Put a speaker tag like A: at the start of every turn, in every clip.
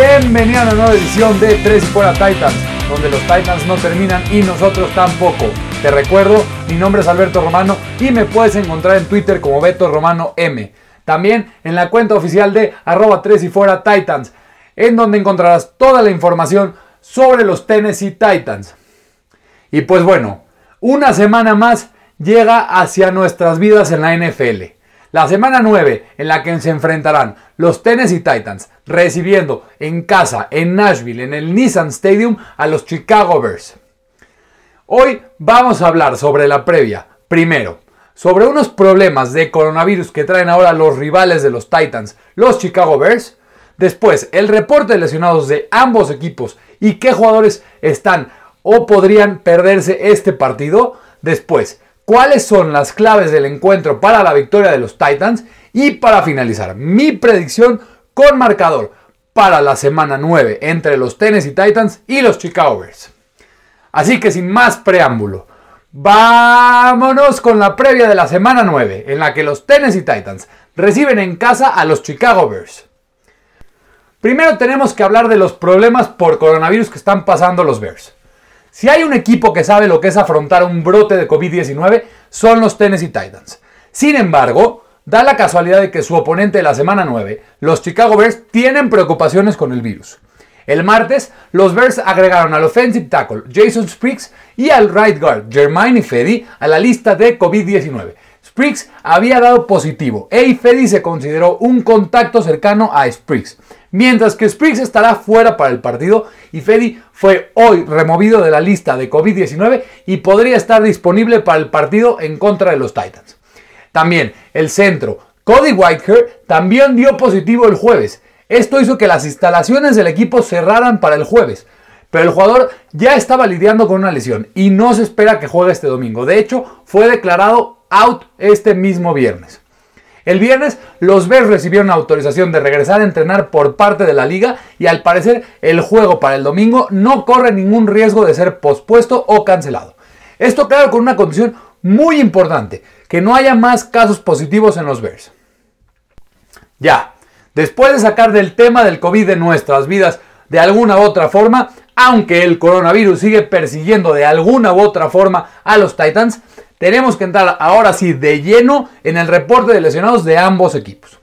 A: Bienvenido a una nueva edición de Tres y Fuera Titans, donde los Titans no terminan y nosotros tampoco. Te recuerdo, mi nombre es Alberto Romano y me puedes encontrar en Twitter como Beto Romano M. También en la cuenta oficial de arroba 3 y fuera Titans, en donde encontrarás toda la información sobre los Tennessee Titans. Y pues bueno, una semana más llega hacia nuestras vidas en la NFL. La semana 9 en la que se enfrentarán los Tennessee Titans recibiendo en casa en Nashville en el Nissan Stadium a los Chicago Bears. Hoy vamos a hablar sobre la previa. Primero, sobre unos problemas de coronavirus que traen ahora los rivales de los Titans, los Chicago Bears. Después, el reporte de lesionados de ambos equipos y qué jugadores están o podrían perderse este partido. Después, cuáles son las claves del encuentro para la victoria de los Titans. Y para finalizar, mi predicción con marcador para la semana 9 entre los Tennessee Titans y los Chicago Bears. Así que sin más preámbulo, vámonos con la previa de la semana 9 en la que los Tennessee Titans reciben en casa a los Chicago Bears. Primero tenemos que hablar de los problemas por coronavirus que están pasando los Bears. Si hay un equipo que sabe lo que es afrontar un brote de COVID-19, son los Tennessee Titans. Sin embargo, da la casualidad de que su oponente de la semana 9, los Chicago Bears, tienen preocupaciones con el virus. El martes, los Bears agregaron al offensive tackle Jason Spriggs y al right guard Jermaine Ifedi a la lista de COVID-19. Spriggs había dado positivo e Ifedi se consideró un contacto cercano a Spriggs. Mientras que Spriggs estará fuera para el partido y Fedi fue hoy removido de la lista de COVID-19 y podría estar disponible para el partido en contra de los Titans. También el centro Cody Whitehair también dio positivo el jueves. Esto hizo que las instalaciones del equipo cerraran para el jueves. Pero el jugador ya estaba lidiando con una lesión y no se espera que juegue este domingo. De hecho, fue declarado out este mismo viernes. El viernes los Bears recibieron autorización de regresar a entrenar por parte de la liga y al parecer el juego para el domingo no corre ningún riesgo de ser pospuesto o cancelado. Esto claro con una condición muy importante, que no haya más casos positivos en los Bears. Ya, después de sacar del tema del COVID de nuestras vidas de alguna u otra forma, aunque el coronavirus sigue persiguiendo de alguna u otra forma a los Titans, tenemos que entrar ahora sí de lleno en el reporte de lesionados de ambos equipos.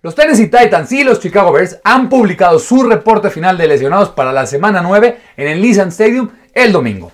A: Los Tennessee Titans y los Chicago Bears han publicado su reporte final de lesionados para la semana 9 en el Nissan Stadium el domingo.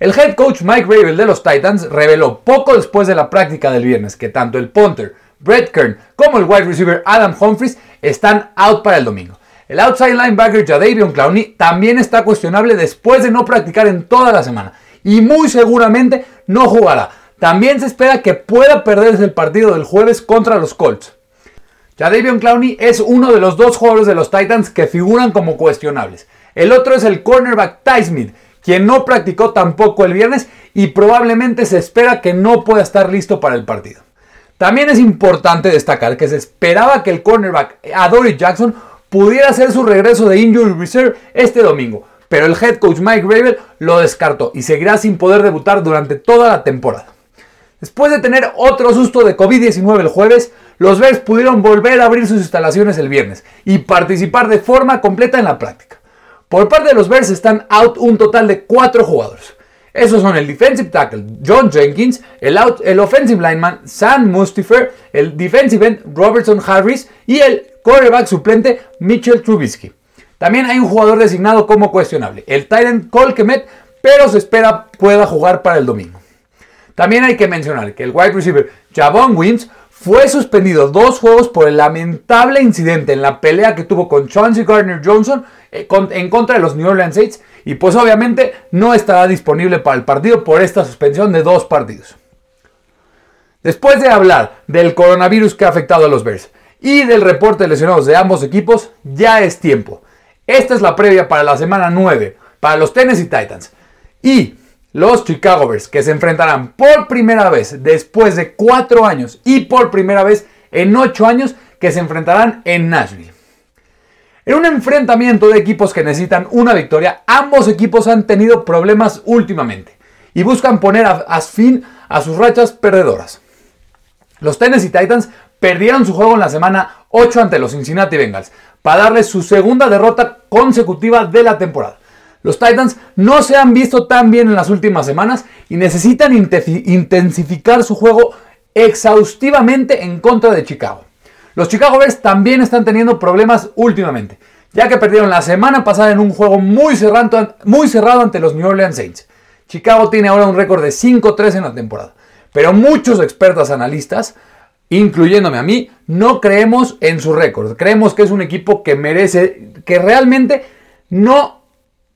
A: El head coach Mike Rabel de los Titans reveló poco después de la práctica del viernes que tanto el punter Brett Kern como el wide receiver Adam Humphries están out para el domingo. El outside linebacker Jadavion Clowney también está cuestionable después de no practicar en toda la semana y muy seguramente no jugará. También se espera que pueda perderse el partido del jueves contra los Colts. Jadavion Clowney es uno de los dos jugadores de los Titans que figuran como cuestionables. El otro es el cornerback Ty Smith, quien no practicó tampoco el viernes y probablemente se espera que no pueda estar listo para el partido. También es importante destacar que se esperaba que el cornerback Adoree Jackson pudiera hacer su regreso de Injury Reserve este domingo, pero el head coach Mike Rabel lo descartó y seguirá sin poder debutar durante toda la temporada. Después de tener otro susto de COVID-19 el jueves, los Bears pudieron volver a abrir sus instalaciones el viernes y participar de forma completa en la práctica. Por parte de los Bears están out un total de cuatro jugadores. Esos son el defensive tackle John Jenkins, el, el offensive lineman Sam Mustifer, el defensive end Robertson Harris y el quarterback suplente Mitchell Trubisky. También hay un jugador designado como cuestionable, el Tyrant Colquemet, pero se espera pueda jugar para el domingo. También hay que mencionar que el wide receiver Javon Wims fue suspendido dos juegos por el lamentable incidente en la pelea que tuvo con Chauncey Gardner Johnson eh, en contra de los New Orleans Saints y pues obviamente no estará disponible para el partido por esta suspensión de dos partidos. Después de hablar del coronavirus que ha afectado a los Bears y del reporte de lesionados de ambos equipos, ya es tiempo esta es la previa para la semana 9 para los Tennessee Titans y los Chicago Bears que se enfrentarán por primera vez después de 4 años y por primera vez en 8 años que se enfrentarán en Nashville. En un enfrentamiento de equipos que necesitan una victoria, ambos equipos han tenido problemas últimamente y buscan poner a, fin a sus rachas perdedoras. Los Tennessee Titans perdieron su juego en la semana 8 ante los Cincinnati Bengals, para darle su segunda derrota consecutiva de la temporada. Los Titans no se han visto tan bien en las últimas semanas y necesitan intensificar su juego exhaustivamente en contra de Chicago. Los Chicago Bears también están teniendo problemas últimamente, ya que perdieron la semana pasada en un juego muy cerrado, muy cerrado ante los New Orleans Saints. Chicago tiene ahora un récord de 5-3 en la temporada, pero muchos expertos analistas, incluyéndome a mí, no creemos en su récord. Creemos que es un equipo que merece, que realmente no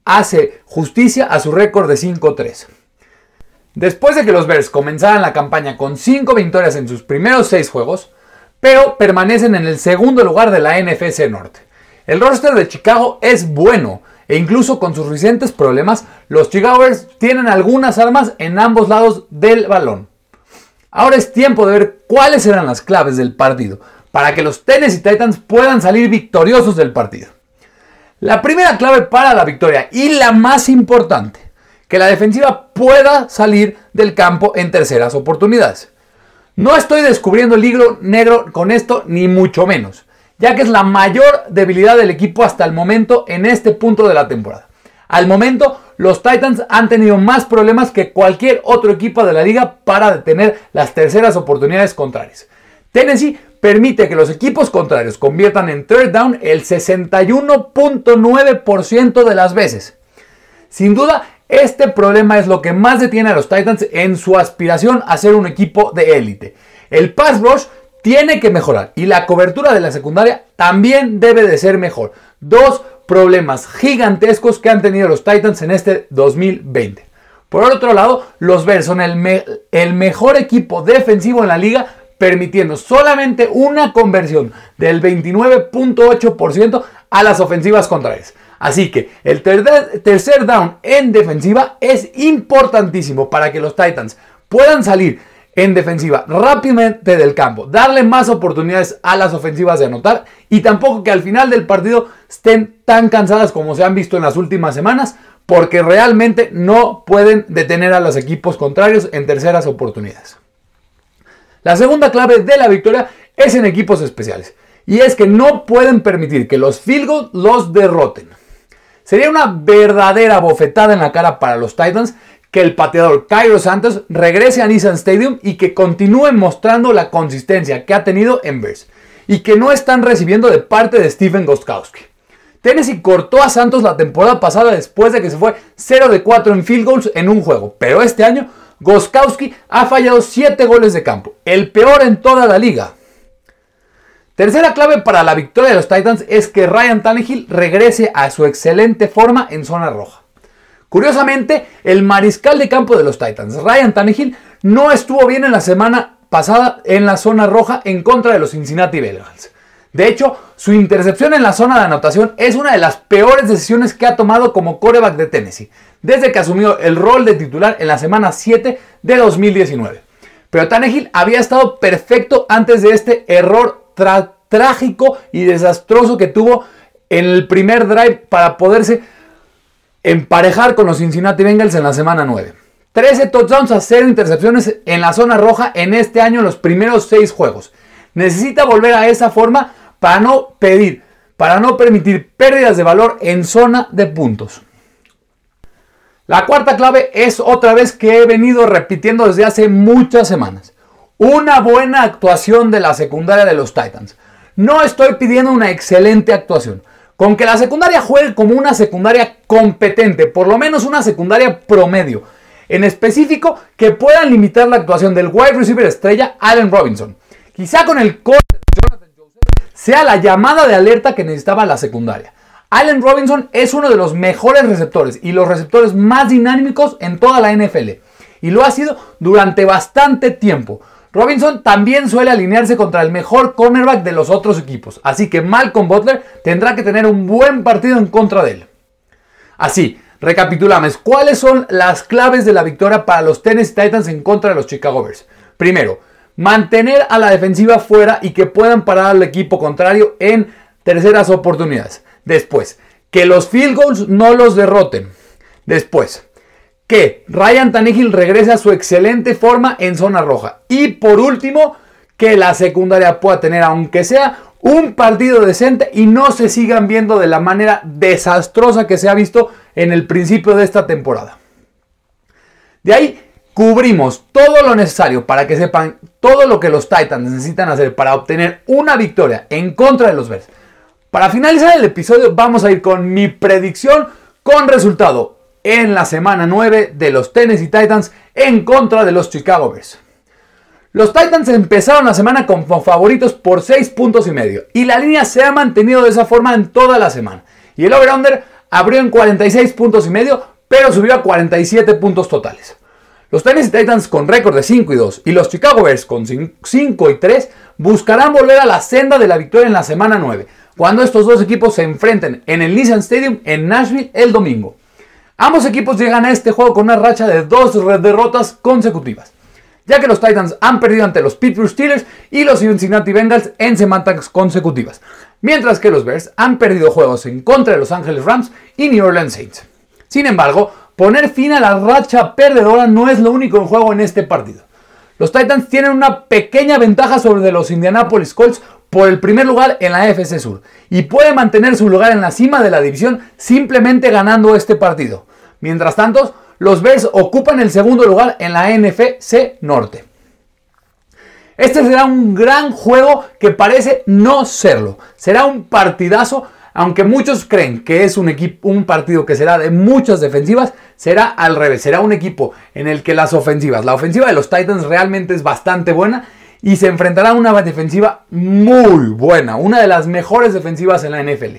A: hace justicia a su récord de 5-3. Después de que los Bears comenzaran la campaña con 5 victorias en sus primeros 6 juegos, pero permanecen en el segundo lugar de la NFC Norte. El roster de Chicago es bueno e incluso con sus recientes problemas, los Chicago Bears tienen algunas armas en ambos lados del balón. Ahora es tiempo de ver cuáles eran las claves del partido para que los Tennessee Titans puedan salir victoriosos del partido. La primera clave para la victoria y la más importante, que la defensiva pueda salir del campo en terceras oportunidades. No estoy descubriendo el libro negro con esto, ni mucho menos, ya que es la mayor debilidad del equipo hasta el momento en este punto de la temporada. Al momento, los Titans han tenido más problemas que cualquier otro equipo de la liga para detener las terceras oportunidades contrarias. Tennessee permite que los equipos contrarios conviertan en third down el 61.9% de las veces. Sin duda, este problema es lo que más detiene a los Titans en su aspiración a ser un equipo de élite. El pass rush tiene que mejorar y la cobertura de la secundaria también debe de ser mejor. Dos problemas gigantescos que han tenido los Titans en este 2020. Por otro lado, los Bears son el, mejor equipo defensivo en la liga permitiendo solamente una conversión del 29.8% a las ofensivas contrarias. Así que el tercer down en defensiva es importantísimo para que los Titans puedan salir en defensiva rápidamente del campo, darle más oportunidades a las ofensivas de anotar y tampoco que al final del partido estén tan cansadas como se han visto en las últimas semanas, porque realmente no pueden detener a los equipos contrarios en terceras oportunidades. La segunda clave de la victoria es en equipos especiales. Y es que no pueden permitir que los field los derroten. Sería una verdadera bofetada en la cara para los Titans que el pateador Cairo Santos regrese a Nissan Stadium y que continúe mostrando la consistencia que ha tenido en Bears y que no están recibiendo de parte de Stephen Gostkowski. Tennessee cortó a Santos la temporada pasada después de que se fue 0 de 4 en field goals en un juego, pero este año Goskowski ha fallado 7 goles de campo, el peor en toda la liga. Tercera clave para la victoria de los Titans es que Ryan Tannehill regrese a su excelente forma en zona roja. Curiosamente, el mariscal de campo de los Titans, Ryan Tannehill, no estuvo bien en la semana pasada en la zona roja en contra de los Cincinnati Bengals. De hecho, su intercepción en la zona de anotación es una de las peores decisiones que ha tomado como coreback de Tennessee, desde que asumió el rol de titular en la semana 7 de 2019. Pero Tannehill había estado perfecto antes de este error trágico y desastroso que tuvo en el primer drive para poderse emparejar con los Cincinnati Bengals en la semana 9. 13 touchdowns a 0 intercepciones en la zona roja en este año en los primeros 6 juegos. Necesita volver a esa forma para no pedir, para no permitir pérdidas de valor en zona de puntos. La cuarta clave es otra vez que he venido repitiendo desde hace muchas semanas. Una buena actuación de la secundaria de los Titans. No estoy pidiendo una excelente actuación. Con que la secundaria juegue como una secundaria competente, por lo menos una secundaria promedio. En específico, que puedan limitar la actuación del wide receiver estrella Allen Robinson. Quizá con el corte de Jonathan Joseph sea la llamada de alerta que necesitaba la secundaria. Allen Robinson es uno de los mejores receptores y los receptores más dinámicos en toda la NFL. Y lo ha sido durante bastante tiempo. Robinson también suele alinearse contra el mejor cornerback de los otros equipos. Así que Malcolm Butler tendrá que tener un buen partido en contra de él. Así, recapitulamos. ¿Cuáles son las claves de la victoria para los Tennessee Titans en contra de los Chicago Bears? Primero, mantener a la defensiva fuera y que puedan parar al equipo contrario en terceras oportunidades. Después, que los field goals no los derroten. Después, que Ryan Tannehill regrese a su excelente forma en zona roja. Y por último, que la secundaria pueda tener, aunque sea un partido decente y no se sigan viendo de la manera desastrosa que se ha visto en el principio de esta temporada. De ahí cubrimos todo lo necesario para que sepan todo lo que los Titans necesitan hacer para obtener una victoria en contra de los Bears. Para finalizar el episodio vamos a ir con mi predicción con resultado en la semana 9 de los Tennessee Titans en contra de los Chicago Bears. Los Titans empezaron la semana como favoritos por 6 puntos y medio y la línea se ha mantenido de esa forma en toda la semana. Y el over-under abrió en 46 puntos y medio, pero subió a 47 puntos totales. Los Tennessee Titans con récord de 5 y 2 y los Chicago Bears con 5 y 3 buscarán volver a la senda de la victoria en la semana 9, cuando estos dos equipos se enfrenten en el Nissan Stadium en Nashville el domingo. Ambos equipos llegan a este juego con una racha de dos derrotas consecutivas ya que los Titans han perdido ante los Pittsburgh Steelers y los Cincinnati Bengals en semanas consecutivas, mientras que los Bears han perdido juegos en contra de Los Angeles Rams y New Orleans Saints. Sin embargo, poner fin a la racha perdedora no es lo único en juego en este partido. Los Titans tienen una pequeña ventaja sobre los Indianapolis Colts por el primer lugar en la AFC Sur y puede mantener su lugar en la cima de la división simplemente ganando este partido. Mientras tanto, los Bears ocupan el segundo lugar en la NFC Norte. Este será un gran juego que parece no serlo. Será un partidazo, aunque muchos creen que es un, equipo, un partido que será de muchas defensivas, será al revés. Será un equipo en el que las ofensivas, la ofensiva de los Titans realmente es bastante buena y se enfrentará a una defensiva muy buena, una de las mejores defensivas en la NFL.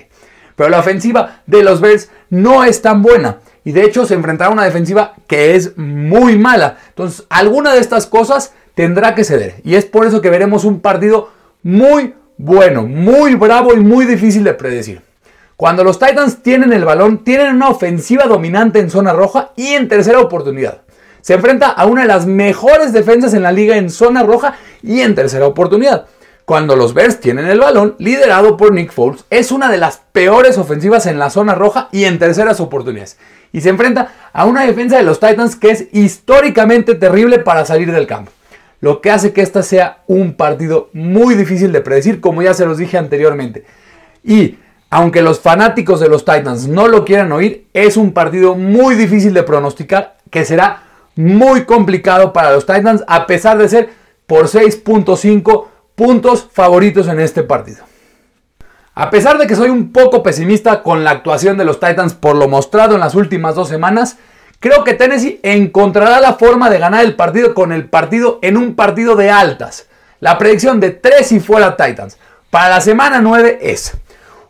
A: Pero la ofensiva de los Bears no es tan buena y de hecho se enfrentará a una defensiva que es muy mala. Entonces, alguna de estas cosas tendrá que ceder. Y es por eso que veremos un partido muy bueno, muy bravo y muy difícil de predecir. Cuando los Titans tienen el balón, tienen una ofensiva dominante en zona roja y en tercera oportunidad. Se enfrenta a una de las mejores defensas en la liga en zona roja y en tercera oportunidad. Cuando los Bears tienen el balón, liderado por Nick Foles, es una de las peores ofensivas en la zona roja y en terceras oportunidades y se enfrenta a una defensa de los Titans que es históricamente terrible para salir del campo. Lo que hace que esta sea un partido muy difícil de predecir, como ya se los dije anteriormente. Y aunque los fanáticos de los Titans no lo quieran oír, es un partido muy difícil de pronosticar que será muy complicado para los Titans, a pesar de ser por 6.5 puntos favoritos en este partido. A pesar de que soy un poco pesimista con la actuación de los Titans por lo mostrado en las últimas dos semanas, creo que Tennessee encontrará la forma de ganar el partido con el partido en un partido de altas. La predicción de 3 y fuera Titans para la semana 9 es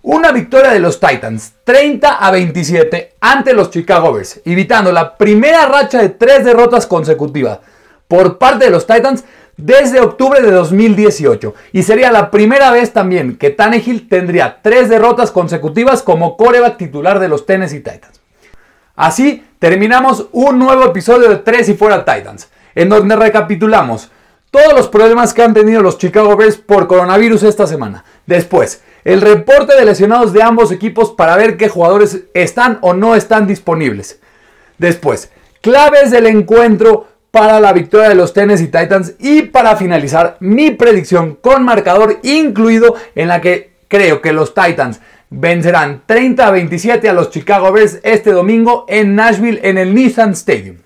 A: una victoria de los Titans 30 a 27 ante los Chicago Bears, evitando la primera racha de tres derrotas consecutivas por parte de los Titans desde octubre de 2018 y sería la primera vez también que Tannehill tendría tres derrotas consecutivas como coreback titular de los Tennessee Titans. Así terminamos un nuevo episodio de Tres y Fuera Titans, en donde recapitulamos todos los problemas que han tenido los Chicago Bears por coronavirus esta semana. Después, el reporte de lesionados de ambos equipos para ver qué jugadores están o no están disponibles. Después, claves del encuentro para la victoria de los Tennessee Titans y para finalizar mi predicción con marcador incluido en la que creo que los Titans vencerán 30 a 27 a los Chicago Bears este domingo en Nashville en el Nissan Stadium.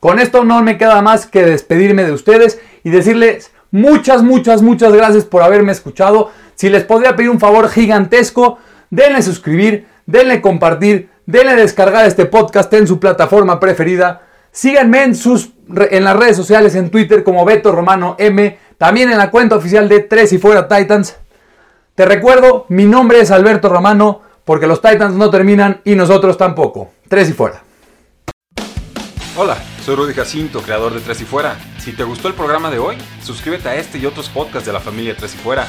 A: Con esto no me queda más que despedirme de ustedes y decirles muchas, muchas, muchas gracias por haberme escuchado. Si les podría pedir un favor gigantesco, denle suscribir, denle compartir, denle descargar este podcast en su plataforma preferida Síganme en, en las redes sociales, en Twitter como Beto Romano M, también en la cuenta oficial de Tres y Fuera Titans. Te recuerdo, mi nombre es Alberto Romano, porque los Titans no terminan y nosotros tampoco. Tres y Fuera.
B: Hola, soy Rudy Jacinto, creador de Tres y Fuera. Si te gustó el programa de hoy, suscríbete a este y otros podcasts de la familia Tres y Fuera.